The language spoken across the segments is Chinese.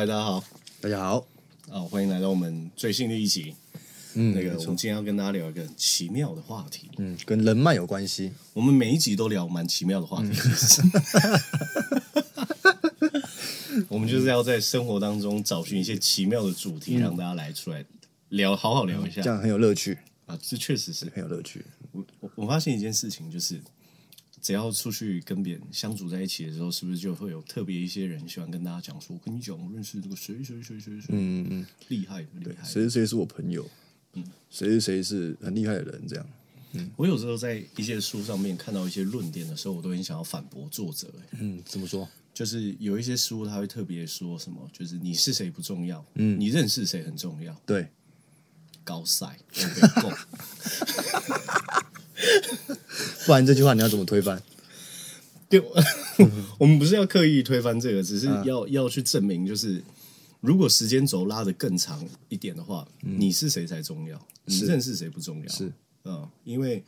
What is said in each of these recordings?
嗨，大家好，大家好，啊，欢迎来到我们最新的一集。嗯，那个，我们今天要跟大家聊一个很奇妙的话题。嗯，跟人脉有关系。我们每一集都聊蛮奇妙的话题。嗯、我们就是要在生活当中找寻一些奇妙的主题，嗯、让大家来出来聊，好好聊一下，这样很有乐趣啊！这确实是很有乐趣。我我我发现一件事情，就是。只要出去跟别人相处在一起的时候，是不是就会有特别一些人喜欢跟大家讲说：“我跟你讲，我认识这个谁谁谁谁谁，嗯嗯，厉害厉害，谁谁是我朋友，嗯，谁谁是很厉害的人，这样。”嗯，我有时候在一些书上面看到一些论点的时候，我都很想要反驳作者。嗯，怎么说？就是有一些书他会特别说什么，就是你是谁不重要，嗯，你认识谁很重要。对，高赛，不然这句话你要怎么推翻？对，我们不是要刻意推翻这个，只是要要去证明，就是如果时间轴拉得更长一点的话，嗯、你是谁才重要？你认识谁不重要？是，嗯，因为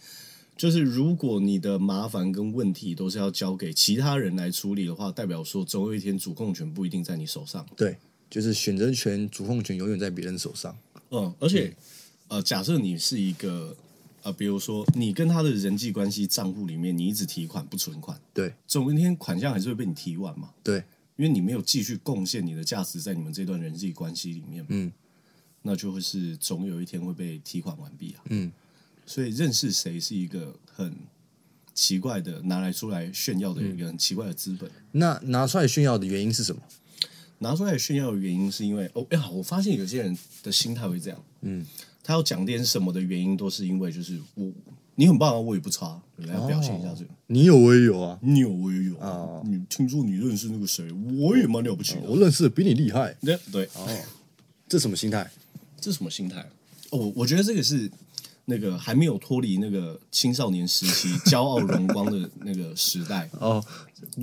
就是如果你的麻烦跟问题都是要交给其他人来处理的话，代表说总有一天主控权不一定在你手上。对，就是选择权、主控权永远在别人手上。嗯，而且、嗯、呃，假设你是一个。啊、呃，比如说你跟他的人际关系账户里面，你一直提款不存款，对，总有一天款项还是会被你提完嘛，对，因为你没有继续贡献你的价值在你们这段人际关系里面，嗯，那就会是总有一天会被提款完毕啊，嗯，所以认识谁是一个很奇怪的拿来出来炫耀的一个很奇怪的资本。嗯、那拿出来炫耀的原因是什么？拿出来炫耀的原因是因为哦，哎呀，我发现有些人的心态会这样，嗯。他要讲点什么的原因，都是因为就是我你很棒啊，我也不差，你来表现一下这个。哦、你有我也有啊，你有我也有啊。哦、你听说你认识那个谁，我也蛮了不起的，我认识的比你厉害。对对哦，这什么心态？这什么心态？哦，我觉得这个是。那个还没有脱离那个青少年时期 骄傲荣光的那个时代哦，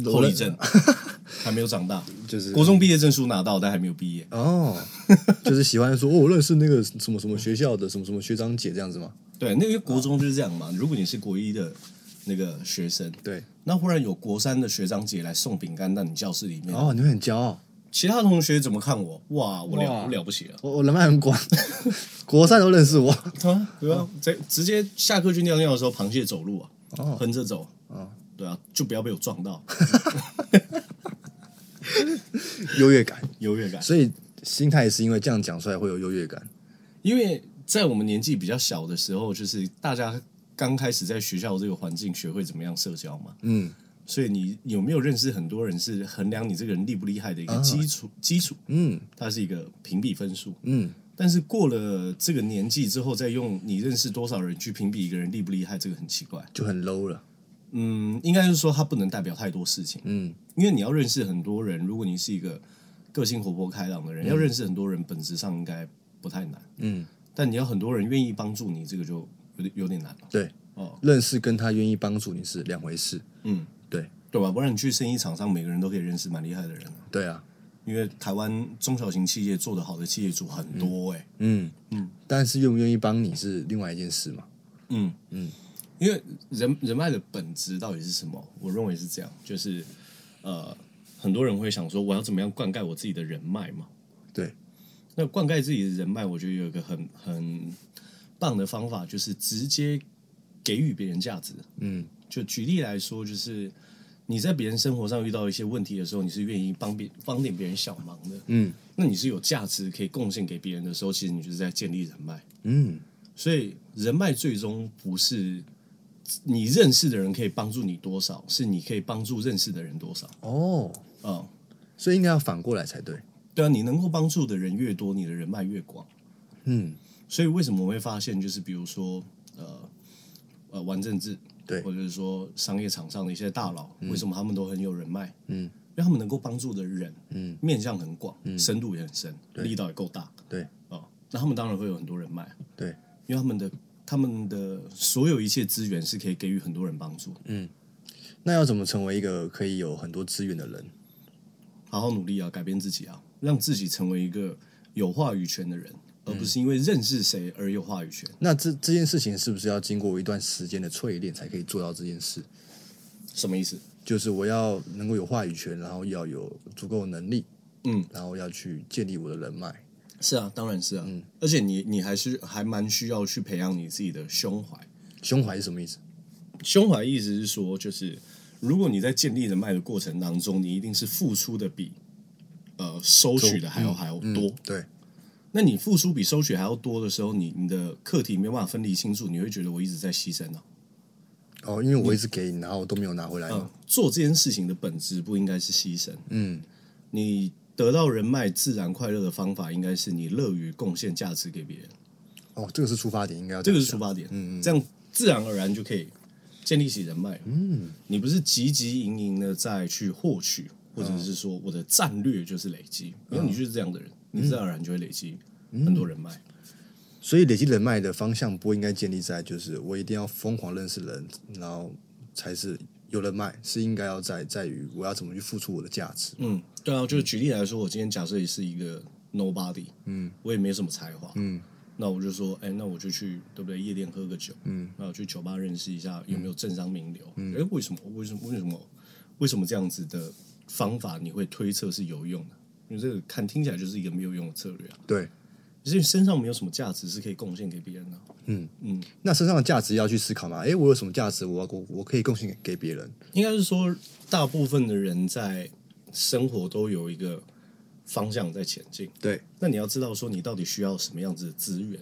后遗症 还没有长大，就是国中毕业证书拿到，但还没有毕业哦，就是喜欢说哦，我认识那个什么什么学校的什么什么学长姐这样子吗？对，那个国中就是这样嘛。如果你是国一的那个学生，对，那忽然有国三的学长姐来送饼干到你教室里面，哦，你会很骄傲。其他同学怎么看我？哇，我了我了不起了，我 我人脉很广，国三都认识我。啊，对啊，在直接下课去尿尿的时候，螃蟹走路啊，横、哦、着走啊，哦、对啊，就不要被我撞到。优越感，优越感。所以心态是因为这样讲出来会有优越感。因为在我们年纪比较小的时候，就是大家刚开始在学校这个环境学会怎么样社交嘛。嗯。所以你有没有认识很多人是衡量你这个人厉不厉害的一个基础？啊、基础，嗯，它是一个评比分数，嗯。但是过了这个年纪之后，再用你认识多少人去评比一个人厉不厉害，这个很奇怪，就很 low 了。嗯，应该是说它不能代表太多事情，嗯，因为你要认识很多人，如果你是一个个性活泼开朗的人，嗯、要认识很多人，本质上应该不太难，嗯。但你要很多人愿意帮助你，这个就有点有点难了。对，哦，认识跟他愿意帮助你是两回事，嗯。对对吧？不然你去生意场上，每个人都可以认识蛮厉害的人。对啊，因为台湾中小型企业做得好的企业主很多哎。嗯嗯，嗯但是愿不愿意帮你是另外一件事嘛。嗯嗯，因为人人脉的本质到底是什么？我认为是这样，就是呃，很多人会想说，我要怎么样灌溉我自己的人脉嘛？对，那灌溉自己的人脉，我觉得有一个很很棒的方法，就是直接给予别人价值。嗯，就举例来说，就是。你在别人生活上遇到一些问题的时候，你是愿意帮别帮点别人小忙的，嗯，那你是有价值可以贡献给别人的时候，其实你就是在建立人脉，嗯，所以人脉最终不是你认识的人可以帮助你多少，是你可以帮助认识的人多少。哦，啊、嗯，所以应该要反过来才对。对啊，你能够帮助的人越多，你的人脉越广。嗯，所以为什么我会发现，就是比如说，呃呃，玩政治，对，或者是说商业场上的一些大佬，嗯、为什么他们都很有人脉？嗯，因为他们能够帮助的人，嗯，面向很广，嗯、深度也很深，力道也够大，对，啊、呃，那他们当然会有很多人脉，对，因为他们的他们的所有一切资源是可以给予很多人帮助。嗯，那要怎么成为一个可以有很多资源的人？好好努力啊，改变自己啊，让自己成为一个有话语权的人。而不是因为认识谁而有话语权。那这这件事情是不是要经过一段时间的淬炼才可以做到这件事？什么意思？就是我要能够有话语权，然后要有足够的能力，嗯，然后要去建立我的人脉。是啊，当然是啊。嗯，而且你你还是还蛮需要去培养你自己的胸怀。胸怀是什么意思？胸怀意思是说，就是如果你在建立人脉的过程当中，你一定是付出的比呃收取的还要、嗯、还要多。嗯、对。那你付出比收取还要多的时候，你你的课题没有办法分离清楚，你会觉得我一直在牺牲哦、啊？哦，因为我一直给你，然后我都没有拿回来、嗯。做这件事情的本质不应该是牺牲。嗯，你得到人脉自然快乐的方法，应该是你乐于贡献价值给别人。哦，这个是出发点，应该要这个是出发点。嗯嗯，这样自然而然就可以建立起人脉。嗯，你不是汲汲营营的再去获取，或者是说我的战略就是累积，因为你就是这样的人。你自然而然就会累积很多人脉，嗯，所以累积人脉的方向不应该建立在就是我一定要疯狂认识人，然后才是有人脉，是应该要在在于我要怎么去付出我的价值。嗯，对啊，就是举例来说，我今天假设也是一个 nobody，嗯，我也没什么才华，嗯，那我就说，哎，那我就去对不对？夜店喝个酒，嗯，那我去酒吧认识一下有没有政商名流，嗯，哎，为什么？为什么？为什么？为什么这样子的方法你会推测是有用的？因为这个看听起来就是一个没有用的策略啊。对，因为身上没有什么价值是可以贡献给别人的。嗯嗯，那身上的价值要去思考嘛？哎，我有什么价值？我我我可以贡献给别人？应该是说，大部分的人在生活都有一个方向在前进。对，那你要知道说，你到底需要什么样子的资源？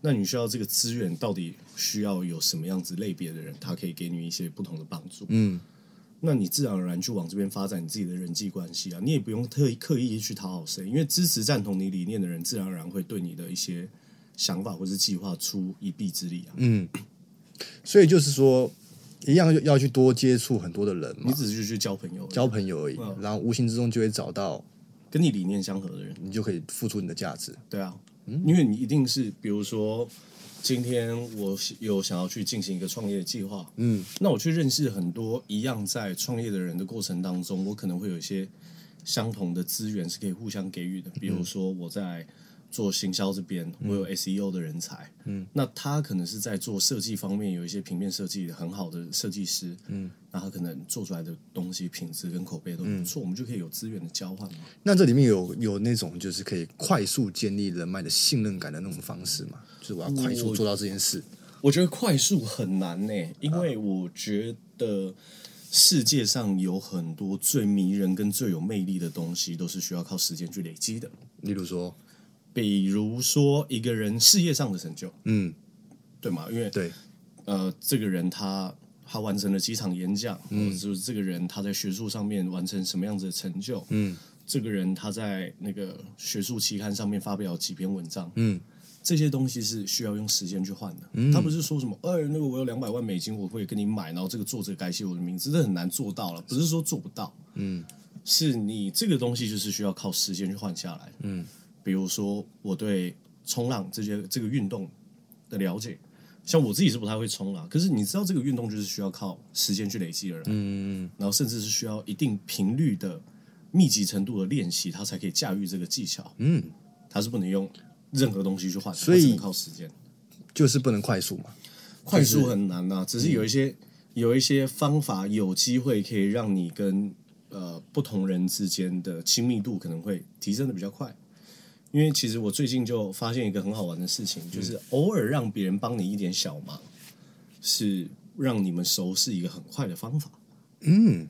那你需要这个资源到底需要有什么样子类别的人，他可以给你一些不同的帮助。嗯。那你自然而然就往这边发展你自己的人际关系啊，你也不用特意刻意去讨好谁，因为支持赞同你理念的人，自然而然会对你的一些想法或是计划出一臂之力啊。嗯，所以就是说，一样要去多接触很多的人嘛，你只是去交朋友，交朋友而已，嗯，然后无形之中就会找到跟你理念相合的人，你就可以付出你的价值。对啊，嗯，因为你一定是比如说。今天我有想要去进行一个创业计划，嗯，那我去认识很多一样在创业的人的过程当中，我可能会有一些相同的资源是可以互相给予的。比如说我在做行销这边，我有 SEO 的人才，嗯，那他可能是在做设计方面有一些平面设计很好的设计师，嗯，那他可能做出来的东西品质跟口碑都不错，我们就可以有资源的交换嘛。那这里面有有那种就是可以快速建立人脉的信任感的那种方式吗？就是我要快速做到这件事。我，我觉得快速很难呢，因为我觉得世界上有很多最迷人跟最有魅力的东西，都是需要靠时间去累积的。例如说，比如说一个人事业上的成就，嗯，对吗？因为对，呃，这个人他他完成了几场演讲，嗯，或者就是这个人他在学术上面完成什么样子的成就，嗯，这个人他在那个学术期刊上面发表几篇文章，嗯。这些东西是需要用时间去换的，嗯、他不是说什么，哎，那个我有两百万美金，我会跟你买，然后这个作者改写我的名字，这很难做到了，不是说做不到，嗯，是你这个东西就是需要靠时间去换下来，嗯，比如说我对冲浪这些这个运动的了解，像我自己是不太会冲浪，可是你知道这个运动就是需要靠时间去累积而来，嗯，然后甚至是需要一定频率的密集程度的练习，它才可以驾驭这个技巧，嗯，它是不能用。任何东西去换，所以只能靠时间，就是不能快速嘛。快速很难呐、啊，只是有一些、嗯、有一些方法，有机会可以让你跟呃不同人之间的亲密度可能会提升的比较快。因为其实我最近就发现一个很好玩的事情，嗯、就是偶尔让别人帮你一点小忙，是让你们熟是一个很快的方法。嗯，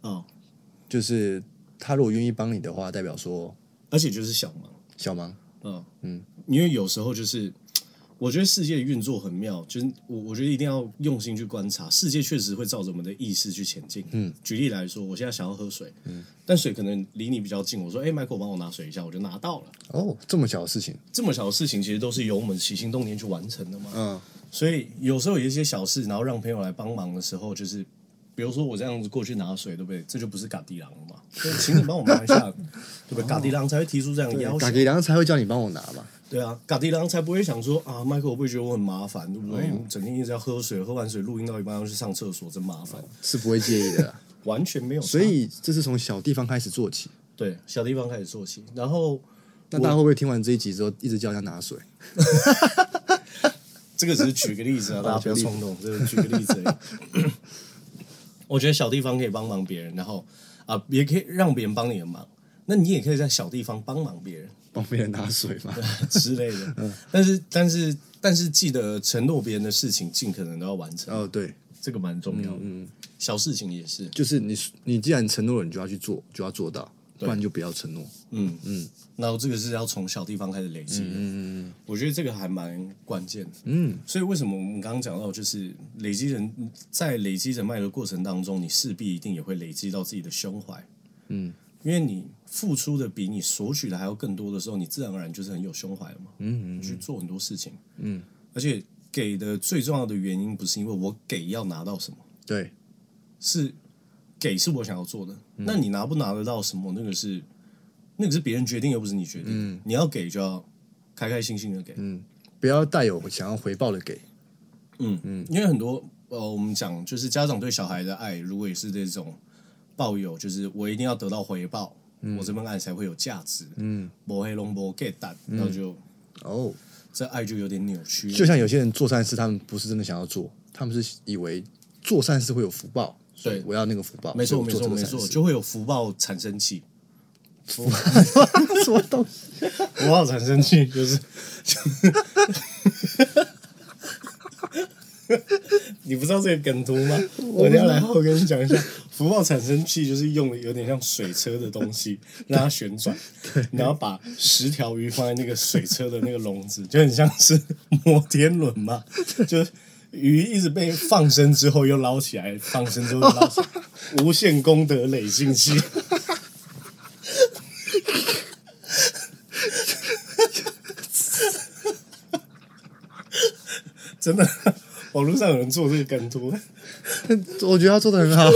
哦，就是他如果愿意帮你的话，代表说，而且就是小忙，小忙。嗯嗯，因为有时候就是我觉得世界运作很妙，就是我我觉得一定要用心去观察，世界确实会照着我们的意识去前进。嗯，举例来说，我现在想要喝水，嗯，但水可能离你比较近，我说，哎，Michael，帮我拿水一下，我就拿到了。哦，这么小的事情，这么小的事情，其实都是由我们起心动念去完成的嘛。嗯，所以有时候有一些小事，然后让朋友来帮忙的时候，就是比如说我这样子过去拿水，对不对？这就不是嘎地狼了嘛？所以请你帮我拿一下，对不对？嘎地狼才会提出这样的要求，嘎地狼才会叫你帮我拿嘛。对啊，嘎迪郎才不会想说啊，Michael 会不会觉得我很麻烦，对不对？嗯、整天一直要喝水，喝完水录音到一半要去上厕所，真麻烦。是不会介意的，完全没有。所以这是从小地方开始做起，对，小地方开始做起。然后，那大家会不会听完这一集之后，一直叫人家拿水？这个只是举个例子啊，大家不要冲动。这个举个例子我觉得小地方可以帮忙别人，然后啊，也可以让别人帮你的忙。那你也可以在小地方帮忙别人。帮别人拿水嘛 之类的，嗯、但是但是但是记得承诺别人的事情，尽可能都要完成。哦，对，这个蛮重要的。嗯，小事情也是，就是你你既然承诺了，你就要去做，就要做到，不然就不要承诺。嗯嗯，然后这个是要从小地方开始累积。嗯嗯嗯，我觉得这个还蛮关键的。嗯，所以为什么我们刚刚讲到，就是累积人在累积人脉的过程当中，你势必一定也会累积到自己的胸怀。嗯。因为你付出的比你索取的还要更多的时候，你自然而然就是很有胸怀了嘛。嗯，嗯，嗯，去做很多事情。嗯，而且给的最重要的原因不是因为我给要拿到什么，对，是给是我想要做的。嗯、那你拿不拿得到什么，那个是那个是别人决定，又不是你决定。嗯，你要给就要开开心心的给。嗯，不要带有想要回报的给。嗯嗯，因为很多呃，我们讲就是家长对小孩的爱，如果也是这种。抱有就是我一定要得到回报，嗯、我这份爱才会有价值。嗯，摸黑龙摸 get 蛋，然后就哦，这爱就有点扭曲。就像有些人做善事，他们不是真的想要做，他们是以为做善事会有福报。对，我要那个福报。没错，没错，没错，就会有福报产生器。福报 什么东西？福报产生器就是。你不知道这个梗图吗？我等下来后跟你讲一下。福报产生器就是用的有点像水车的东西，让它旋转，然后把十条鱼放在那个水车的那个笼子，就很像是摩天轮嘛。就是鱼一直被放生之后又捞起来，放生之后又捞起来，无限功德累进器。真的，网络上有人做这个梗图，我觉得他做的很好。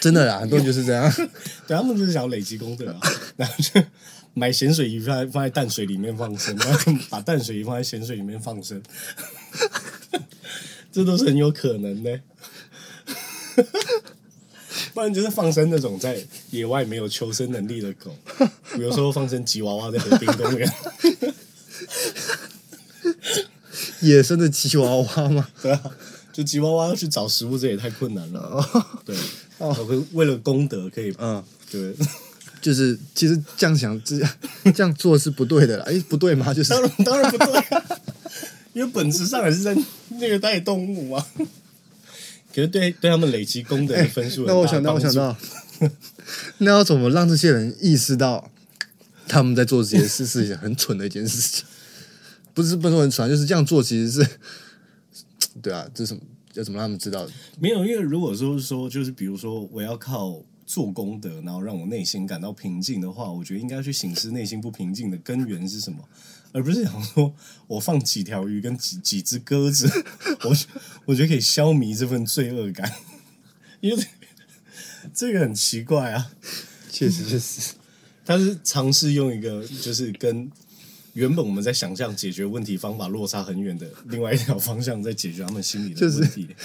真的啦，很多人就是这样。对，他们就是想要累积功德啊，然后就买咸水鱼放在放在淡水里面放生，然后把淡水鱼放在咸水里面放生，这都是很有可能的。不然就是放生那种在野外没有求生能力的狗，比如说放生吉娃娃在河滨公园，野生的吉娃娃吗？对啊，就吉娃娃要去找食物，这也太困难了。对。哦，为了功德可以，嗯，对，就是其实这样想，这样这样做是不对的啦。哎，不对吗？就是当然当然不对，因为本质上还是在虐待动物嘛。可是对对他们累积功德的分数，那我想到，我想到，那要怎么让这些人意识到他们在做这件事是一件很蠢的一件事情？不是不能说很蠢，就是这样做其实是，对啊，这是什么？要怎么让他们知道？没有，因为如果说说，就是比如说，我要靠做功德，然后让我内心感到平静的话，我觉得应该去醒思内心不平静的根源是什么，而不是想说我放几条鱼跟几几只鸽子，我我觉得可以消弭这份罪恶感，因为这个很奇怪啊，确实确实，他是尝试用一个就是跟。原本我们在想象解决问题方法落差很远的另外一条方向，在解决他们心里的问题，就是、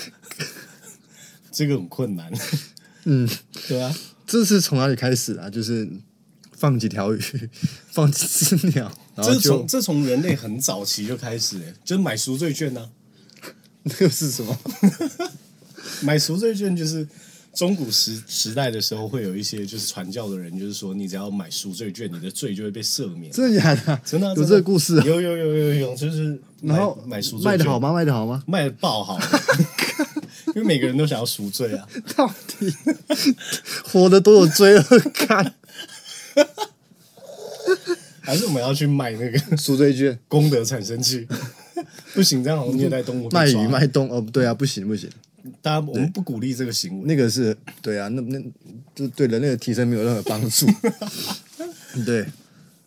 这个很困难。嗯，对啊，这是从哪里开始啊？就是放几条鱼，放几只鸟，然后这从这从人类很早期就开始，就是买赎罪券呢、啊。那个是什么？买赎罪券就是。中古时时代的时候，会有一些就是传教的人，就是说你只要买赎罪券，你的罪就会被赦免。真的假的？真的、啊、有这个故事、啊？有有有有有，就是然后买赎罪券卖的好吗？卖的好吗？卖的爆好，因为每个人都想要赎罪啊！到底活的都有罪恶感，还是我们要去卖那个赎罪券？功德产生器？不行，这样好像虐待动物。卖鱼卖动哦，对啊，不行不行，大家我们不鼓励这个行为。那个是对啊，那那就对人类的提升没有任何帮助。对，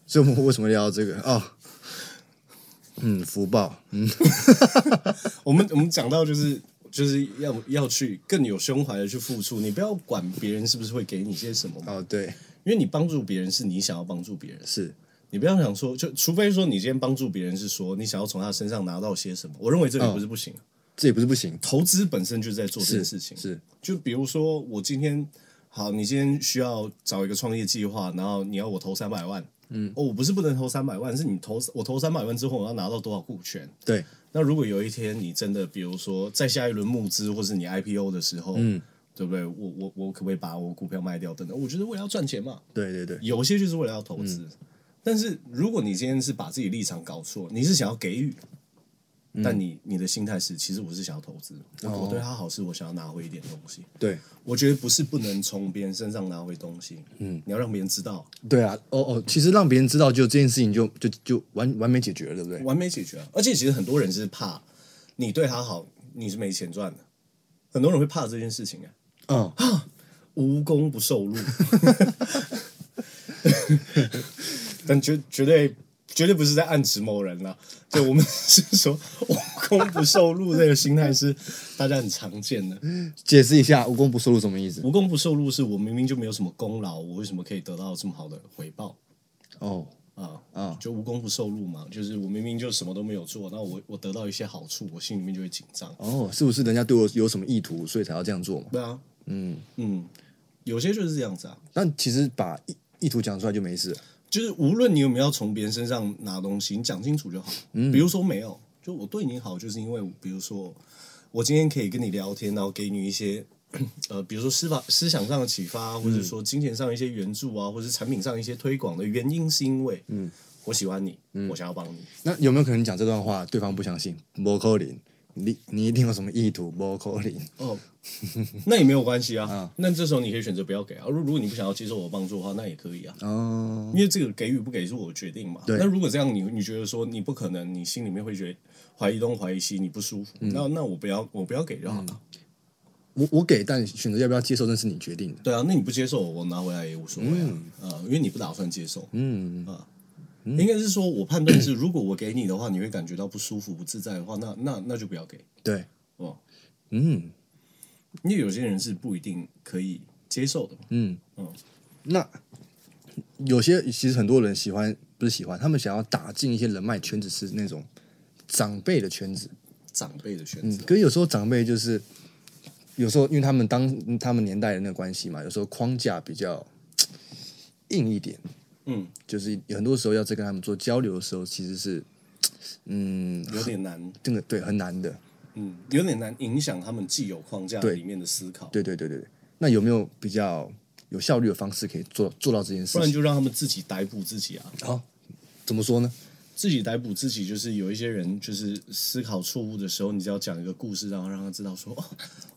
所以我们为什么聊这个？哦？嗯，福报，嗯，我们我们讲到就是就是要要去更有胸怀的去付出，你不要管别人是不是会给你些什么哦，对，因为你帮助别人是你想要帮助别人，是。你不要想说，就除非说你今天帮助别人是说你想要从他身上拿到些什么，我认为这个不是不行，哦，这也不是不行，投资本身就是在做这件事情，是，是就比如说我今天好，你今天需要找一个创业计划，然后你要我投三百万。嗯，哦，我不是不能投三百万，是你投我投三百万之后，我要拿到多少股权？对。那如果有一天你真的，比如说在下一轮募资，或是你 IPO 的时候，嗯，对不对？我我我可不可以把我股票卖掉？等等，我觉得为了要赚钱嘛。对对对，有些就是为了要投资。嗯。但是如果你今天是把自己立场搞错，你是想要给予。但你你的心态是，其实我是想要投资，哦，我对他好，是我想要拿回一点东西。对，我觉得不是不能从别人身上拿回东西，嗯，你要让别人知道。对啊，哦哦，其实让别人知道，就这件事情就就就完完美解决了，对不对？完美解决啊！而且其实很多人是怕你对他好，你是没钱赚的，很多人会怕这件事情啊。嗯啊，无功不受禄，但绝绝对。绝对不是在暗指某人了，对，我们是说无功不受禄这个心态是大家很常见的。解释一下，无功不受禄什么意思？无功不受禄是我明明就没有什么功劳，我为什么可以得到这么好的回报？哦啊啊，就无功不受禄嘛，就是我明明就什么都没有做，那我我得到一些好处，我心里面就会紧张。哦，是不是人家对我有什么意图，所以才要这样做嘛？对啊，嗯嗯，有些就是这样子啊。但其实把意意图讲出来就没事。就是无论你有没有从别人身上拿东西，你讲清楚就好。嗯，比如说没有，就我对你好，就是因为比如说我今天可以跟你聊天，然后给你一些 呃，比如说思法思想上的启发，或者说金钱上一些援助啊，或者是产品上一些推广的原因，是因为嗯，我喜欢你，嗯，我想要帮你。那有没有可能讲这段话，对方不相信？摩可能。你你一定有什么意图？不可能哦，那也没有关系啊。嗯、那这时候你可以选择不要给啊。如如果你不想要接受我帮助的话，那也可以啊。哦，因为这个给与不给是我决定嘛。对。那如果这样你，你你觉得说你不可能，你心里面会觉得怀疑东怀疑西，你不舒服，嗯、那那我不要我不要给就好了。嗯、我我给，但选择要不要接受，那是你决定的。对啊，那你不接受，我拿回来也无所谓啊。因为你不打算接受。嗯啊。应该是说，我判断是，如果我给你的话，你会感觉到不舒服、不自在的话，那那那就不要给。对，哦，嗯，因为有些人是不一定可以接受的。嗯嗯，那有些其实很多人喜欢，不是喜欢，他们想要打进一些人脉圈子，是那种长辈的圈子，长辈的圈子。可是有时候长辈就是有时候，因为他们当他们年代的那个关系嘛，有时候框架比较硬一点。嗯，就是很多时候要在跟他们做交流的时候，其实是，嗯，有点难，真的对，很难的，嗯，有点难影响他们既有框架里面的思考。对对对对对，那有没有比较有效率的方式可以做做到这件事？不然就让他们自己逮捕自己啊！好、哦，怎么说呢？自己逮捕自己，就是有一些人就是思考错误的时候，你只要讲一个故事，然后让他知道说，哦，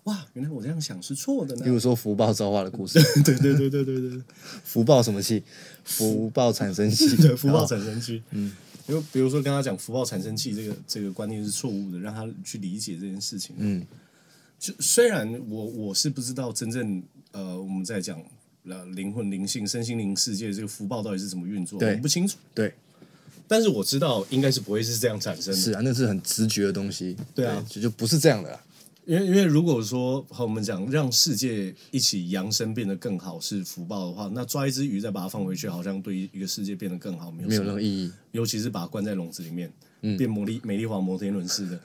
哇，原来我这样想是错的呢。比如说福报造化的故事，对对对对对对，福报什么气？福报产生气，对，福报产生气。嗯，因为比如说跟他讲福报产生气这个这个观念是错误的，让他去理解这件事情。嗯，就虽然我我是不知道真正呃我们在讲呃灵魂灵性身心灵世界这个福报到底是怎么运作，我不清楚。对。但是我知道应该是不会是这样产生的。是啊，那是很直觉的东西。对啊，就就不是这样的啦。因为因为如果说和我们讲让世界一起扬升变得更好是福报的话，那抓一只鱼再把它放回去，好像对于一个世界变得更好没有没有任何意义。尤其是把它关在笼子里面，嗯、变魔力美丽华摩天轮似的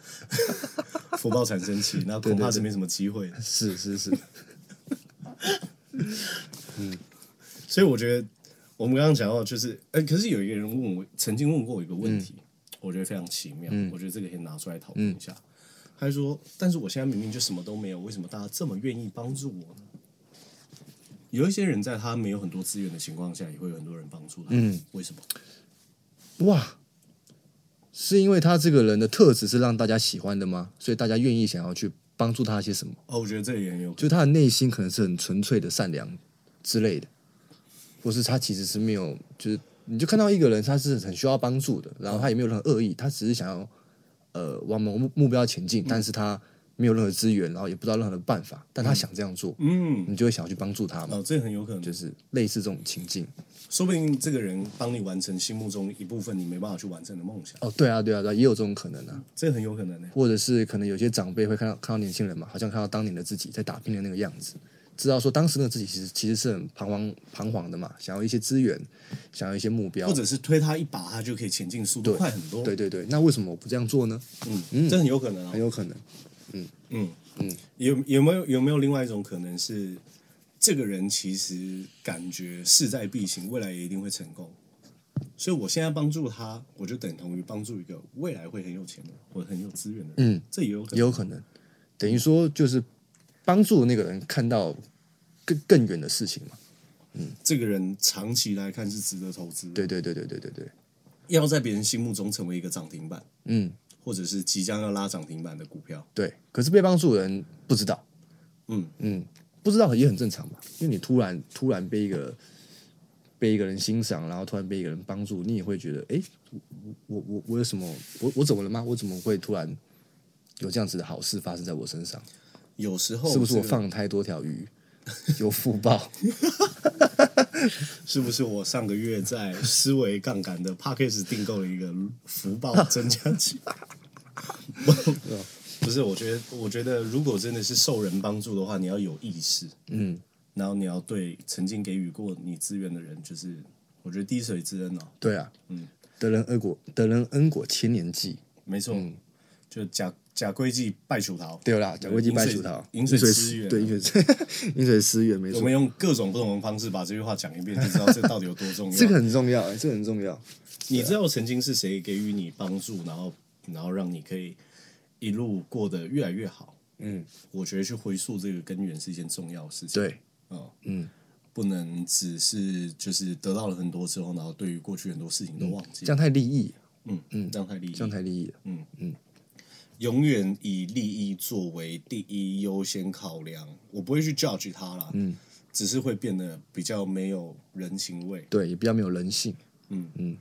福报产生器，那恐怕是没什么机会。是是是。嗯，所以我觉得。我们刚刚讲到，就是，哎、欸，可是有一个人问我，曾经问过我一个问题，嗯、我觉得非常奇妙，嗯、我觉得这个可以拿出来讨论一下。嗯、他说：“但是我现在明明就什么都没有，为什么大家这么愿意帮助我呢？”有一些人在他没有很多资源的情况下，也会有很多人帮助他。嗯，为什么？哇，是因为他这个人的特质是让大家喜欢的吗？所以大家愿意想要去帮助他些什么？哦，我觉得这个也很有，就他的内心可能是很纯粹的善良之类的。不是他其实是没有，就是你就看到一个人，他是很需要帮助的，然后他也没有任何恶意，他只是想要呃往某目目标前进，但是他没有任何资源，然后也不知道任何的办法，但他想这样做，嗯，你就会想要去帮助他嘛。哦，这很有可能，就是类似这种情境。说不定这个人帮你完成心目中一部分你没办法去完成的梦想。哦，对啊，对啊，对啊，也有这种可能啊。这很有可能呢。或者是可能有些长辈会看到看到年轻人嘛，好像看到当年的自己在打拼的那个样子，知道说当时的自己其实其实是很彷徨彷徨的嘛，想要一些资源，想要一些目标，或者是推他一把，他就可以前进速度快很多。对对对，那为什么我不这样做呢？嗯嗯，这很有可能啊，很有可能。嗯嗯嗯，有有没有有没有另外一种可能是？这个人其实感觉势在必行，未来也一定会成功，所以我现在帮助他，我就等同于帮助一个未来会很有钱的或者很有资源的人。嗯，这也有可能，也有可能，等于说就是帮助那个人看到更更远的事情嘛。嗯，这个人长期来看是值得投资。对对对对对对对，要在别人心目中成为一个涨停板，嗯，或者是即将要拉涨停板的股票。对，可是被帮助的人不知道。嗯嗯。不知道也很正常嘛，因为你突然突然被一个被一个人欣赏，然后突然被一个人帮助，你也会觉得，哎，我我我我有什么？我我怎么了吗？我怎么会突然有这样子的好事发生在我身上？有时候是不是我放太多条鱼，有福报？是不是我上个月在思维杠杆的 Podcast 订购了一个福报 增加器？不是，我觉得，我觉得，如果真的是受人帮助的话，你要有意识，嗯，然后你要对曾经给予过你资源的人，就是我觉得滴水之恩哦。对啊，嗯，得人恩果，得人恩果千年记，没错，嗯、就假假规矩拜树桃，对啦，假规矩拜树桃，饮水思源，对饮水 饮水思源，没错。我们用各种不同的方式把这句话讲一遍，就知道这到底有多重要。这个很重要，哎，这个很重要。你知道曾经是谁给予你帮助，然后然后让你可以。一路过得越来越好，嗯，我觉得去回溯这个根源是一件重要的事情。对，哦、嗯，不能只是就是得到了很多之后，然后对于过去很多事情都忘记，这样太利益，嗯嗯，这样太利益，这样太利益。了，嗯。嗯，永远以利益作为第一优先考量，我不会去 judge 他啦，嗯，只是会变得比较没有人情味，对，也比较没有人性，嗯。嗯，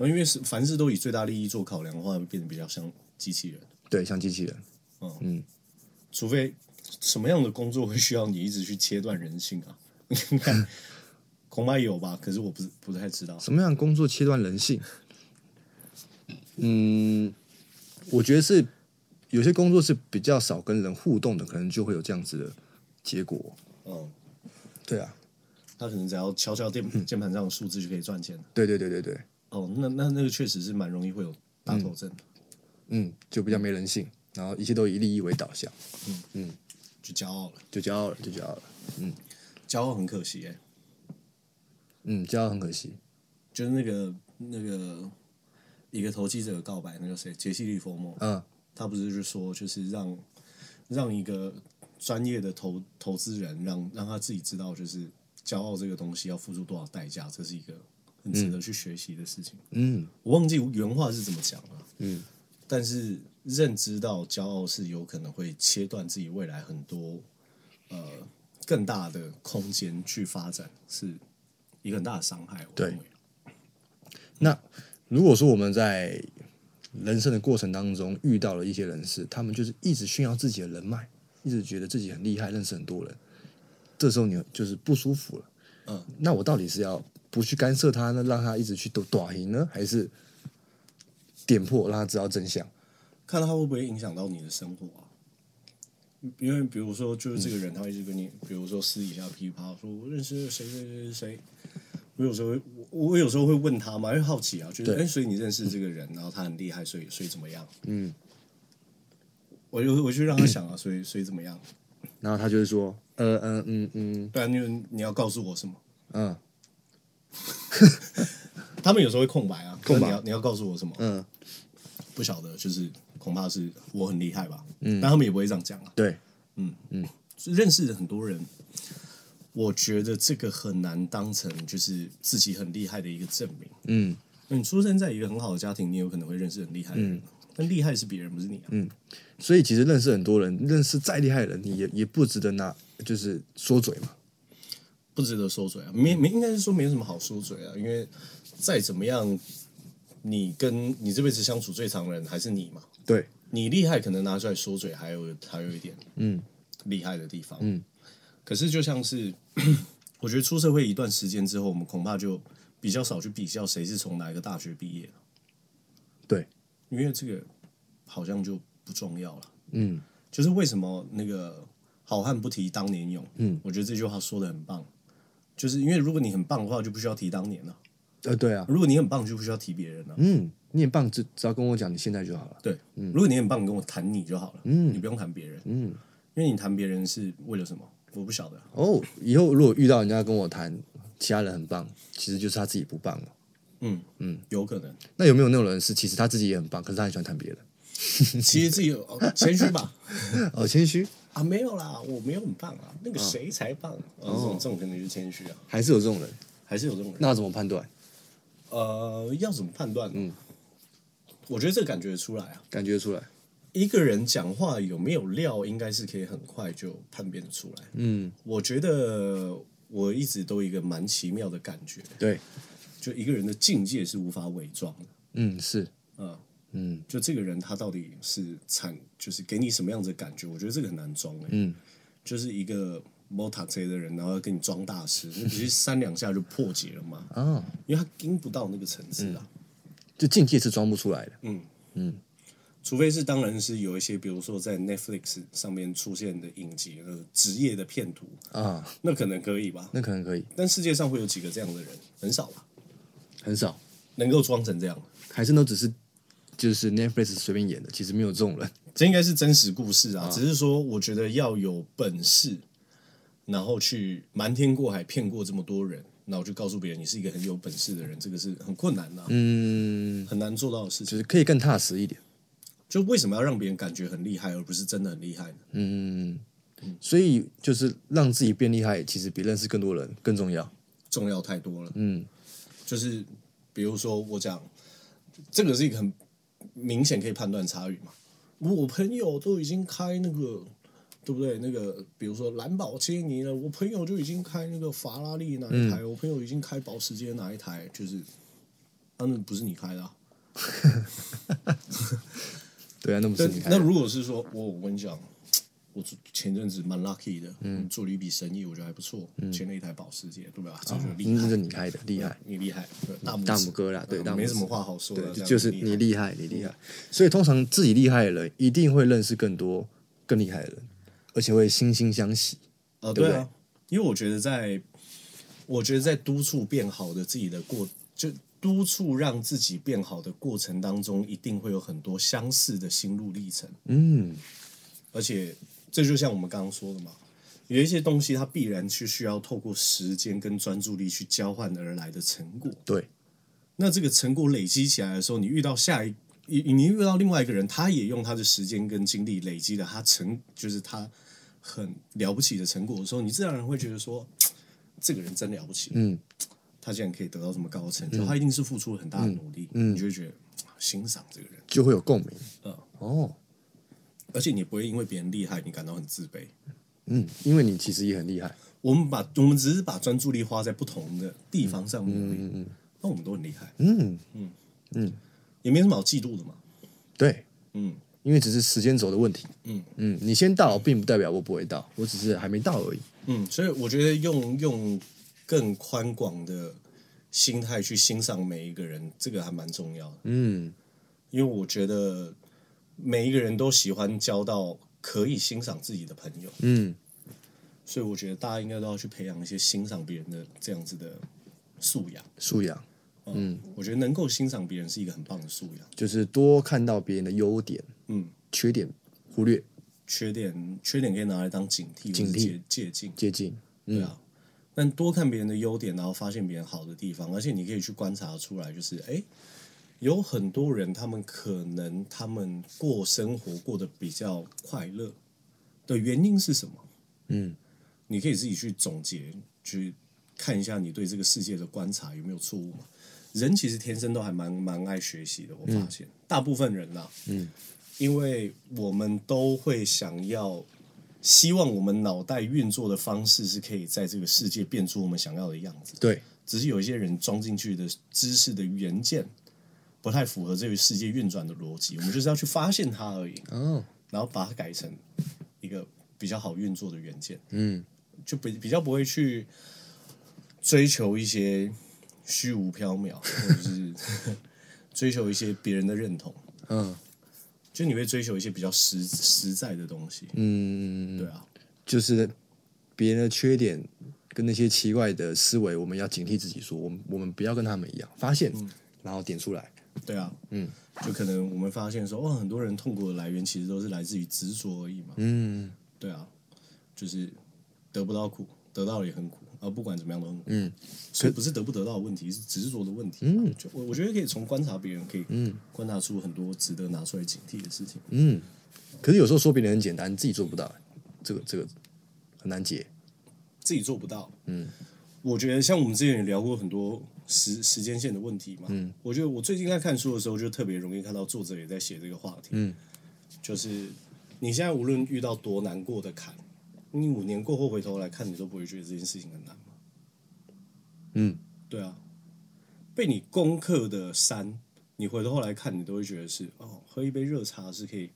因为是凡事都以最大利益做考量的话，会变得比较像机器人。对，像机器人，嗯。嗯，除非什么样的工作会需要你一直去切断人性啊？你看，恐怕有吧，可是我不是不太知道。什么样的工作切断人性。嗯，我觉得是有些工作是比较少跟人互动的，可能就会有这样子的结果。嗯，对啊，他可能只要敲敲键键盘上的数字就可以赚钱。对对对对对。哦，那那那个确实是蛮容易会有大头症。的。嗯，就比较没人性，然后一切都以利益为导向，嗯。嗯，就骄傲了，就骄傲了，就骄傲了，嗯，骄傲很可惜哎，嗯，骄傲很可惜，就是那个那个一个投机者的告白，那个谁，杰西·利佛莫，嗯，他不是就说，就是让让一个专业的投投资人，让让他自己知道，就是骄傲这个东西要付出多少代价，这是一个很值得去学习的事情，嗯，我忘记原话是怎么讲了，嗯。但是认知到骄傲是有可能会切断自己未来很多呃更大的空间去发展，是一个很大的伤害。对。那如果说我们在人生的过程当中遇到了一些人士，他们就是一直炫耀自己的人脉，一直觉得自己很厉害，认识很多人，这时候你就是不舒服了。嗯。那我到底是要不去干涉他呢，让他一直去躲躲赢呢，还是？点破，让他知道真相，看到他会不会影响到你的生活啊？因为比如说，就是这个人，他一直跟你，嗯、比如说私底下噼啪说，我认识谁谁谁谁。我有时候会，我有时候会问他嘛，因为好奇啊，就是哎，所以你认识这个人，然后他很厉害，所以所以怎么样？嗯，我就我就让他想啊，所以所以怎么样？然后他就会说，呃嗯嗯嗯，对啊，你你要告诉我什么？嗯。他们有时候会空白啊，空白，你要你要告诉我什么？嗯，不晓得，就是恐怕是我很厉害吧。嗯，但他们也不会这样讲啊。对，嗯嗯，认识的很多人，我觉得这个很难当成就是自己很厉害的一个证明。嗯，你出生在一个很好的家庭，你有可能会认识很厉害的人，但厉害是别人，不是你啊。嗯，所以其实认识很多人，认识再厉害的人，你也也不值得拿就是说嘴嘛，不值得说嘴啊。没没，应该是说没有什么好说嘴啊，因为。再怎么样，你跟你这辈子相处最长的人还是你嘛？对你厉害可能拿出来说嘴，还有还有一点嗯厉害的地方嗯，可是就像是 我觉得出社会一段时间之后，我们恐怕就比较少去比较谁是从哪一个大学毕业。对，因为这个好像就不重要了。嗯，就是为什么那个好汉不提当年勇？嗯，我觉得这句话说的很棒。就是因为如果你很棒的话，就不需要提当年了。呃，对啊，如果你很棒，就不需要提别人了。嗯，你很棒，只只要跟我讲你现在就好了。对，嗯，如果你很棒，你跟我谈你就好了。嗯，你不用谈别人。嗯，因为你谈别人是为了什么？我不晓得。哦，以后如果遇到人家跟我谈其他人很棒，其实就是他自己不棒了。嗯嗯，有可能。那有没有那种人是其实他自己也很棒，可是他很喜欢谈别人？其实自己有谦虚吧？哦，谦虚 啊，没有啦，我没有很棒啊，那个谁才棒？哦，这种这种肯定是谦虚啊。还是有这种人，还是有这种人。那怎么判断？呃，要怎么判断？嗯，我觉得这个感觉出来啊，感觉出来。一个人讲话有没有料，应该是可以很快就判别的出来。嗯，我觉得我一直都有一个蛮奇妙的感觉。对。就一个人的境界是无法伪装的。嗯，是，嗯嗯，就这个人他到底是产，就是给你什么样子的感觉？我觉得这个很难装。嗯，就是一个摩塔车的人，然后要跟你装大师，你其实三两下就破解了嘛。啊，因为他跟不到那个层次啊，就境界是装不出来的。嗯嗯，除非是当然是有一些，比如说在 Netflix 上面出现的影集，呃，职业的骗徒啊，那可能可以吧？那可能可以，但世界上会有几个这样的人？很少吧。很少能够装成这样，还是都只是就是 Netflix 随便演的，其实没有这种人。这应该是真实故事啊，啊只是说我觉得要有本事，然后去瞒天过海骗过这么多人，然后就告诉别人你是一个很有本事的人，这个是很困难的，嗯，很难做到的事情，就是可以更踏实一点。就为什么要让别人感觉很厉害，而不是真的很厉害呢？嗯，所以就是让自己变厉害，其实比认识更多人更重要，重要太多了。嗯。就是，比如说我讲，这个是一个很明显可以判断差异嘛。我朋友都已经开那个，对不对？那个比如说蓝宝基尼了，我朋友就已经开那个法拉利哪一台，嗯、我朋友已经开保时捷哪一台，就是，当然不是你开的，啊。对啊，那不是你开的。那如果是说，我我跟你讲。我前阵子蛮 lucky 的，嗯，做了一笔生意，我觉得还不错，签了一台保时捷，对吧？这就厉害，这是你开的，厉害，你厉害，大拇大拇哥啦，对，没什么话好说的，就是你厉害，你厉害。所以通常自己厉害的人，一定会认识更多更厉害的人，而且会惺惺相惜。呃，对啊，因为我觉得在，我觉得在督促变好的自己的过，就督促让自己变好的过程当中，一定会有很多相似的心路历程。嗯，而且。这就像我们刚刚说的嘛，有一些东西它必然是需要透过时间跟专注力去交换而来的成果。对，那这个成果累积起来的时候，你遇到下一你你遇到另外一个人，他也用他的时间跟精力累积了他成就是他很了不起的成果的时候，你自然而然会觉得说，这个人真了不起。嗯，他竟然可以得到这么高的成就，嗯、他一定是付出了很大的努力。嗯，你就会觉得欣赏这个人，就会有共鸣。嗯，哦。而且你不会因为别人厉害，你感到很自卑。嗯，因为你其实也很厉害。我们把我们只是把专注力花在不同的地方上面，嗯嗯嗯，那我们都很厉害。嗯嗯嗯，也没什么好嫉妒的嘛。对，嗯，因为只是时间轴的问题。嗯嗯，你先到，并不代表我不会到，我只是还没到而已。嗯，所以我觉得用用更宽广的心态去欣赏每一个人，这个还蛮重要的。嗯，因为我觉得。每一个人都喜欢交到可以欣赏自己的朋友，嗯，所以我觉得大家应该都要去培养一些欣赏别人的这样子的素养，素养，嗯，我觉得能够欣赏别人是一个很棒的素养，就是多看到别人的优点，嗯，缺点忽略，缺点缺点可以拿来当警惕，警惕。借镜借镜，对啊，但多看别人的优点，然后发现别人好的地方，而且你可以去观察出来，就是哎。诶有很多人，他们可能他们过生活过得比较快乐的原因是什么？嗯，你可以自己去总结，去看一下你对这个世界的观察有没有错误嘛？人其实天生都还蛮蛮爱学习的，我发现、嗯、大部分人呐、啊，嗯，因为我们都会想要希望我们脑袋运作的方式是可以在这个世界变出我们想要的样子，对，只是有一些人装进去的知识的元件。不太符合这个世界运转的逻辑，我们就是要去发现它而已。哦，然后把它改成一个比较好运作的元件。嗯，就比比较不会去追求一些虚无缥缈，或者是 追求一些别人的认同。嗯，就你会追求一些比较实实在的东西。嗯，对啊，就是别人的缺点跟那些奇怪的思维，我们要警惕自己说，说我们我们不要跟他们一样，发现，嗯、然后点出来。对啊，嗯，就可能我们发现说，哦，很多人痛苦的来源其实都是来自于执着而已嘛。嗯，对啊，就是得不到苦，得到了也很苦，而不管怎么样都很苦。嗯，所以不是得不得到的问题，是执着的问题。嗯，就我我觉得可以从观察别人，可以嗯观察出很多值得拿出来警惕的事情。嗯，可是有时候说别人很简单，自己做不到，这个这个很难解。自己做不到。嗯，我觉得像我们之前也聊过很多。时时间线的问题嘛，嗯，我觉得我最近在看书的时候，就特别容易看到作者也在写这个话题，嗯，就是你现在无论遇到多难过的坎，你五年过后回头来看，你都不会觉得这件事情很难吗？嗯，对啊，被你攻克的山，你回头来看，你都会觉得是哦，喝一杯热茶是可以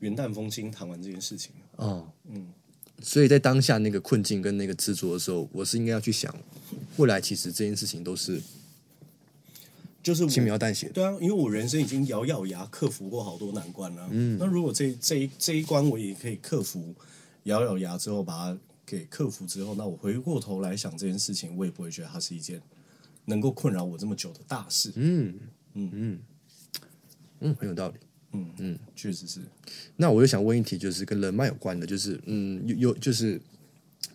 云淡风轻谈完这件事情哦，嗯。所以在当下那个困境跟那个执着的时候，我是应该要去想，未来其实这件事情都是，就是轻描淡写。对啊，因为我人生已经咬咬牙克服过好多难关了。嗯，那如果这这一这一关我也可以克服，咬咬牙之后把它给克服之后，那我回过头来想这件事情，我也不会觉得它是一件能够困扰我这么久的大事。嗯嗯嗯嗯，很有道理。嗯嗯，确实是。那我又想问一题，就是跟人脉有关的，就是嗯，有有就是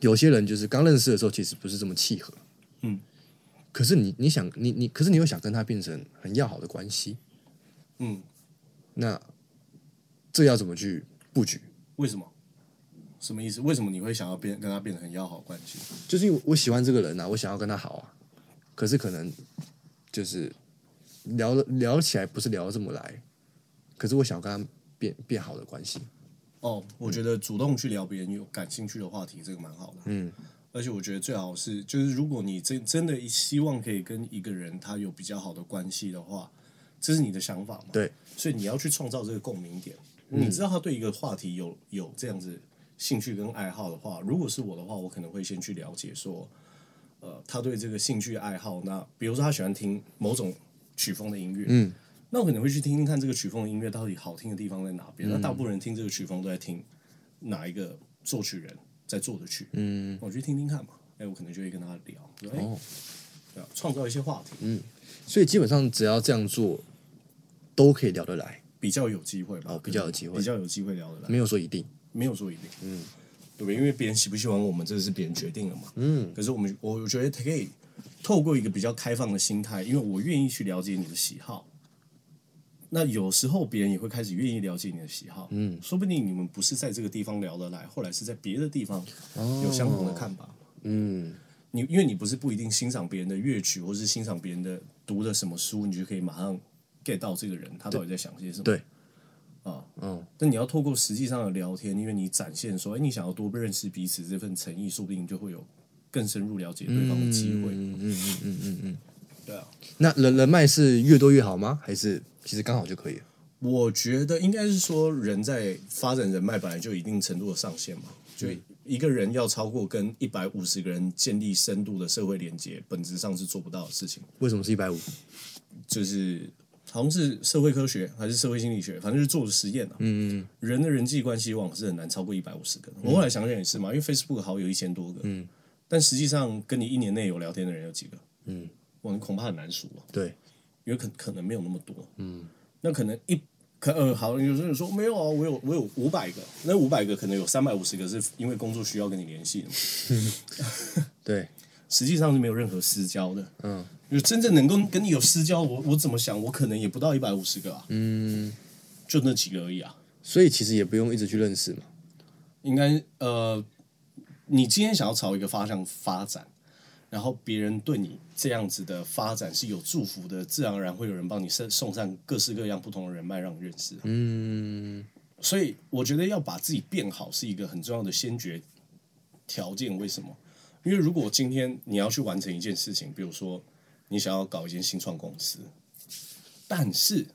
有些人就是刚认识的时候，其实不是这么契合。嗯，可是你你想你你，可是你又想跟他变成很要好的关系。嗯，那这要怎么去布局？为什么？什么意思？为什么你会想要变跟他变得很要好关系？就是因为我喜欢这个人啊，我想要跟他好啊。可是可能就是聊聊起来不是聊得这么来。可是我想要跟他变变好的关系。哦，我觉得主动去聊别人有感兴趣的话题，这个蛮好的。嗯，而且我觉得最好是，就是如果你真真的希望可以跟一个人他有比较好的关系的话，这是你的想法嘛？对，所以你要去创造这个共鸣点。你知道他对一个话题有有这样子兴趣跟爱好的话，如果是我的话，我可能会先去了解说，呃，他对这个兴趣爱好，那比如说他喜欢听某种曲风的音乐，嗯。那我可能会去听听看这个曲风的音乐到底好听的地方在哪边。嗯、那大部分人听这个曲风都在听哪一个作曲人在做的曲。嗯，我去听听看嘛。哎，我可能就会跟他聊，说哎，哦、对啊，创造一些话题。嗯，所以基本上只要这样做，都可以聊得来，比较有机会吧？哦，比较有机会，比较有机会聊得来。没有说一定，没有说一定。嗯，对不对？因为别人喜不喜欢我们，这是别人决定的嘛。嗯，可是我们，我觉得可以透过一个比较开放的心态，因为我愿意去了解你的喜好。那有时候别人也会开始愿意了解你的喜好，嗯，说不定你们不是在这个地方聊得来，后来是在别的地方有相同的看法，哦、嗯，你因为你不是不一定欣赏别人的乐曲，或是欣赏别人的读的什么书，你就可以马上 get 到这个人他到底在想些什么，对，啊，嗯，那你要透过实际上的聊天，因为你展现说，哎，你想要多认识彼此这份诚意，说不定就会有更深入了解对方的机会，嗯嗯嗯嗯嗯对啊，那人人脉是越多越好吗？还是？其实刚好就可以了。我觉得应该是说，人在发展人脉本来就有一定程度的上限嘛。就一个人要超过跟一百五十个人建立深度的社会连接，本质上是做不到的事情。为什么是一百五？就是好像是社会科学还是社会心理学，反正就是做的实验啊。嗯嗯。人的人际关系往往是很难超过一百五十个。我后来想想也是嘛，因为 Facebook 好友一千多个。嗯。但实际上跟你一年内有聊天的人有几个？嗯。我们恐怕很难数啊。对。因为可可能没有那么多，嗯，那可能一可呃好，有些人说没有啊，我有我有五百个，那五百个可能有三百五十个是因为工作需要跟你联系的嘛，对，实际上是没有任何私交的，嗯，就真正能够跟你有私交，我我怎么想，我可能也不到一百五十个啊，嗯，就那几个而已啊，所以其实也不用一直去认识嘛，应该呃，你今天想要朝一个方向发展。然后别人对你这样子的发展是有祝福的，自然而然会有人帮你送送上各式各样不同的人脉让你认识。嗯，所以我觉得要把自己变好是一个很重要的先决条件。为什么？因为如果今天你要去完成一件事情，比如说你想要搞一间新创公司，但是，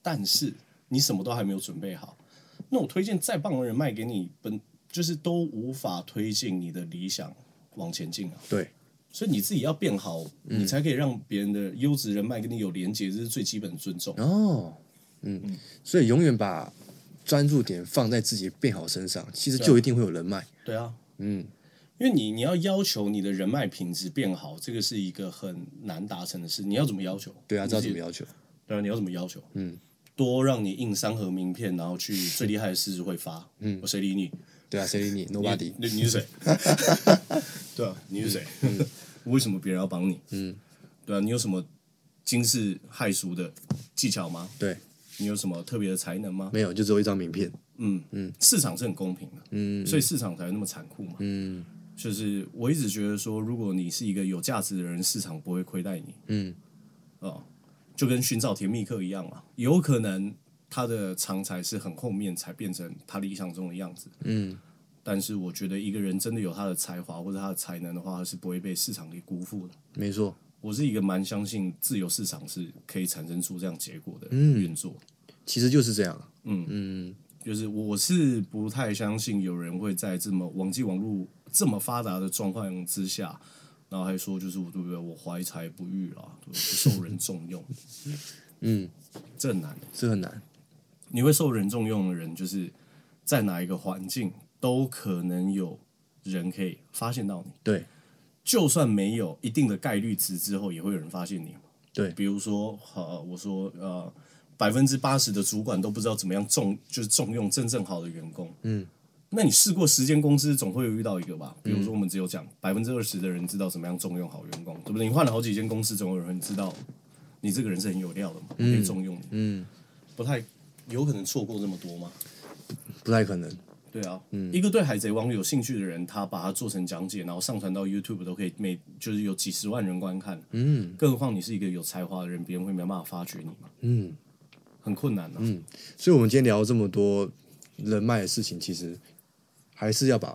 但是你什么都还没有准备好，那我推荐再棒的人脉给你，本就是都无法推进你的理想往前进啊。对，所以你自己要变好，嗯、你才可以让别人的优质人脉跟你有连接，这是最基本的尊重。哦，嗯，嗯所以永远把专注点放在自己变好身上，其实就一定会有人脉。对啊，嗯。因为你你要要求你的人脉品质变好，这个是一个很难达成的事。你要怎么要求？对啊，知道怎么要求？对啊，你要怎么要求？嗯，多让你印三盒名片，然后去最厉害的狮子会发。嗯，我谁理你？对啊，谁理你？Nobody。你你是谁？对啊，你是谁？嗯、为什么别人要帮你？嗯，对啊，你有什么惊世骇俗的技巧吗？对，你有什么特别的才能吗？没有，就只有一张名片。嗯嗯，市场是很公平的。嗯，所以市场才会那么残酷嘛。嗯。就是我一直觉得说，如果你是一个有价值的人，市场不会亏待你。嗯，哦，就跟寻找甜蜜客一样嘛，有可能他的长才是很后面才变成他理想中的样子。嗯，但是我觉得一个人真的有他的才华或者他的才能的话，他是不会被市场给辜负的。没错，我是一个蛮相信自由市场是可以产生出这样结果的运作。其实就是这样。嗯嗯，就是我是不太相信有人会在这么网际网络。这么发达的状况之下，然后还说就是我对不对？我怀才不遇啊，对不受人重用。嗯，这很难，这很难。你会受人重用的人，就是在哪一个环境都可能有人可以发现到你。对，就算没有一定的概率值之后，也会有人发现你。对，比如说，呃，我说，呃，百分之八十的主管都不知道怎么样重，就是重用真正好的员工。嗯。那你试过十间公司，总会有遇到一个吧？比如说，我们只有讲百分之二十的人知道怎么样重用好员工，对不对？你换了好几间公司，总有人知道你这个人是很有料的嘛，可以重用你。嗯，不太有可能错过这么多吗？不太可能。对啊，嗯，一个对海贼王有兴趣的人，他把它做成讲解，然后上传到 YouTube 都可以，每就是有几十万人观看。嗯，更何况你是一个有才华的人，别人会没办法发掘你嘛？嗯，很困难的。嗯，所以我们今天聊了这么多人脉的事情，其实。还是要把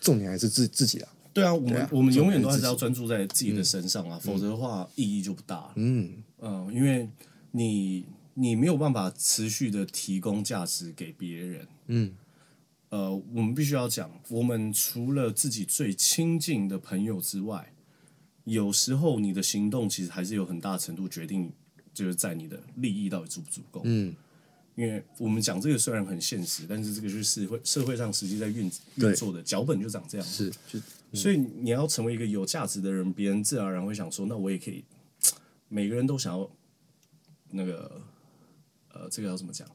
重点还是自自己啊。对啊，我们、啊、我们永远都还是要专注在自己的身上啊，嗯、否则的话意义就不大了。嗯嗯、呃，因为你你没有办法持续的提供价值给别人。嗯，呃，我们必须要讲，我们除了自己最亲近的朋友之外，有时候你的行动其实还是有很大程度决定，就是在你的利益到底足不足够。嗯。因为我们讲这个虽然很现实，但是这个就是社会社会上实际在运运作的脚本就长这样。是，就、嗯、所以你要成为一个有价值的人，别人自然而然会想说，那我也可以。每个人都想要那个，呃，这个要怎么讲？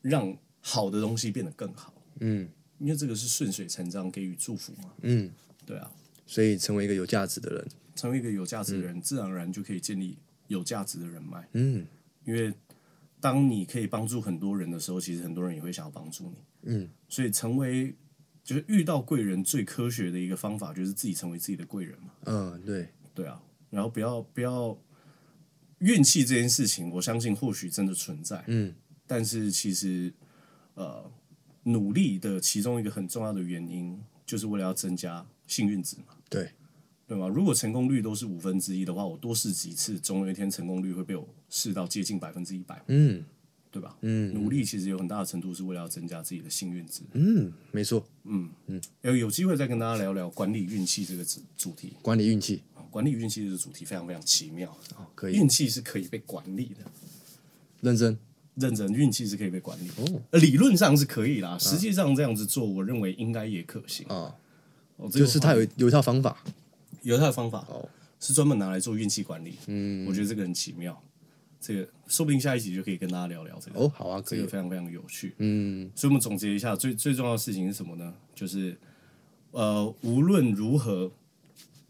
让好的东西变得更好。嗯，因为这个是顺水成章，给予祝福嘛。嗯，对啊。所以成为一个有价值的人，成为一个有价值的人，嗯、自然而然就可以建立有价值的人脉。嗯，因为。当你可以帮助很多人的时候，其实很多人也会想要帮助你。嗯，所以成为就是遇到贵人最科学的一个方法，就是自己成为自己的贵人嘛。嗯，对，对啊。然后不要不要运气这件事情，我相信或许真的存在。嗯，但是其实呃，努力的其中一个很重要的原因，就是为了要增加幸运值嘛。对。对吗？如果成功率都是五分之一的话，我多试几次，总有一天成功率会被我试到接近百分之一百。嗯，对吧？嗯，努力其实有很大的程度是为了要增加自己的幸运值。嗯，没错。嗯嗯，有有机会再跟大家聊聊管理运气这个主主题。管理运气，管理运气这个主题非常非常奇妙。哦，可以。运气是可以被管理的。认真，认真，运气是可以被管理。哦，理论上是可以啦，实际上这样子做，我认为应该也可行。啊，哦，就是他有有一套方法。有他的方法哦，是专门拿来做运气管理。嗯，我觉得这个很奇妙。这个说不定下一集就可以跟大家聊聊这个。哦，好啊，可以，这个非常非常有趣。嗯，所以我们总结一下，最最重要的事情是什么呢？就是呃，无论如何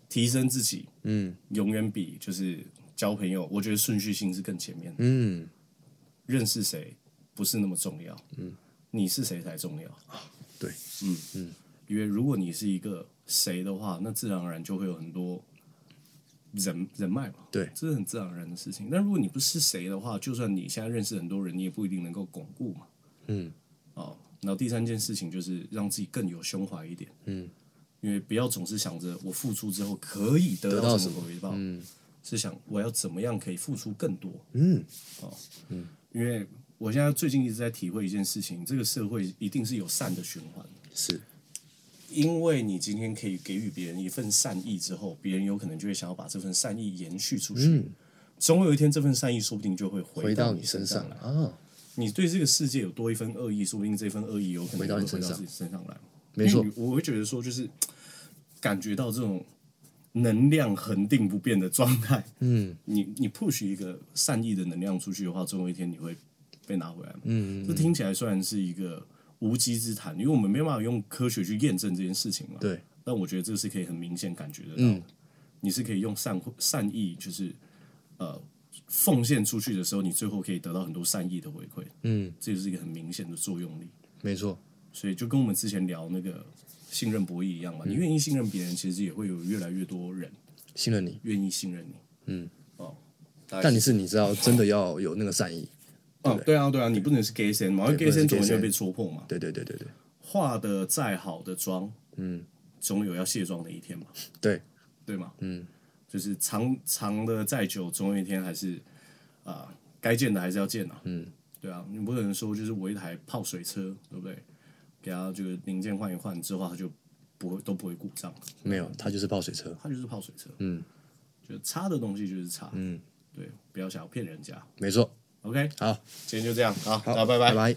提升自己，嗯，永远比就是交朋友，我觉得顺序性是更前面的。嗯，认识谁不是那么重要，嗯，你是谁才重要啊？对，嗯嗯，因为如果你是一个。谁的话，那自然而然就会有很多人人脉嘛。对，这是很自然而然的事情。但如果你不是谁的话，就算你现在认识很多人，你也不一定能够巩固嘛。嗯，哦，然后第三件事情就是让自己更有胸怀一点。嗯，因为不要总是想着我付出之后可以得到什么回报。嗯，是想我要怎么样可以付出更多。嗯，哦，嗯，因为我现在最近一直在体会一件事情，这个社会一定是有善的循环。是，因为你今天可以给予别人一份善意之后，别人有可能就会想要把这份善意延续出去。嗯，总有一天这份善意说不定就会回到你身上来。啊，你对这个世界有多一份恶意，说不定这份恶意有可能会回到你身上来。没错，我会觉得说，就是感觉到这种能量恒定不变的状态。嗯，你你 push 一个善意的能量出去的话，总有一天你会被拿回来。嗯，这听起来虽然是一个。无稽之谈，因为我们没办法用科学去验证这件事情嘛。对。但我觉得这是可以很明显感觉得到。你是可以用善善意，就是呃奉献出去的时候，你最后可以得到很多善意的回馈。嗯。这就是一个很明显的作用力。没错。所以就跟我们之前聊那个信任博弈一样嘛，嗯、你愿意信任别人，其实也会有越来越多人信任你，愿意信任你。嗯。哦。但你是你知道，真的要有那个善意。哦，对啊，对啊，你不能是 gay 先嘛，因为 gay 先总会被戳破嘛。对对对对对，化的再好的妆，嗯，总有要卸妆的一天嘛。对，对嘛，嗯，就是藏藏的再久，总有一天还是啊，该见的还是要见啊。嗯，对啊，你不可能说就是我一台泡水车，对不对？给他这个零件换一换之后，他就不会都不会故障。没有，他就是泡水车，他就是泡水车。嗯，就差的东西就是差。嗯，对，不要想要骗人家。没错。OK，好，今天就这样，好，好，拜拜，拜拜。